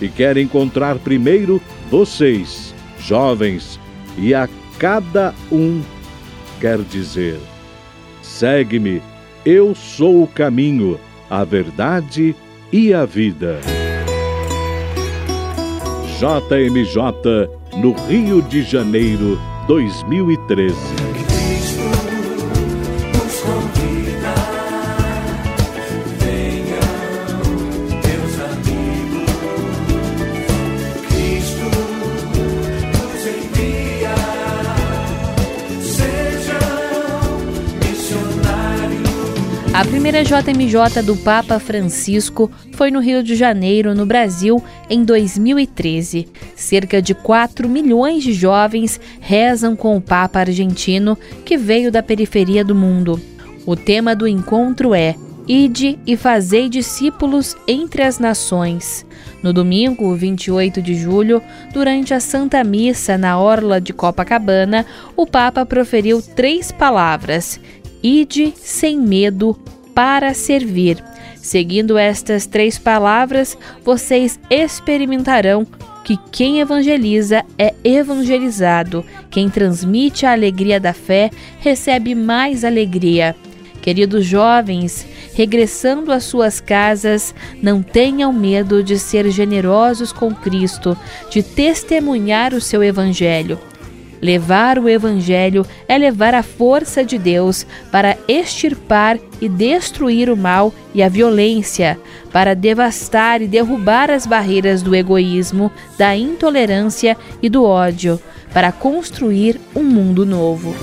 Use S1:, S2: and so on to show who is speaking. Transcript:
S1: E quer encontrar primeiro vocês, jovens, e a cada um quer dizer: segue-me, eu sou o caminho, a verdade e a vida. JMJ no Rio de Janeiro, 2013.
S2: A primeira JMJ do Papa Francisco foi no Rio de Janeiro, no Brasil, em 2013. Cerca de 4 milhões de jovens rezam com o Papa argentino, que veio da periferia do mundo. O tema do encontro é Ide e fazei discípulos entre as nações. No domingo, 28 de julho, durante a Santa Missa na Orla de Copacabana, o Papa proferiu três palavras: Ide sem medo para servir. Seguindo estas três palavras, vocês experimentarão que quem evangeliza é evangelizado. Quem transmite a alegria da fé recebe mais alegria. Queridos jovens, regressando às suas casas, não tenham medo de ser generosos com Cristo, de testemunhar o seu evangelho. Levar o Evangelho é levar a força de Deus para extirpar e destruir o mal e a violência, para devastar e derrubar as barreiras do egoísmo, da intolerância e do ódio, para construir um mundo novo.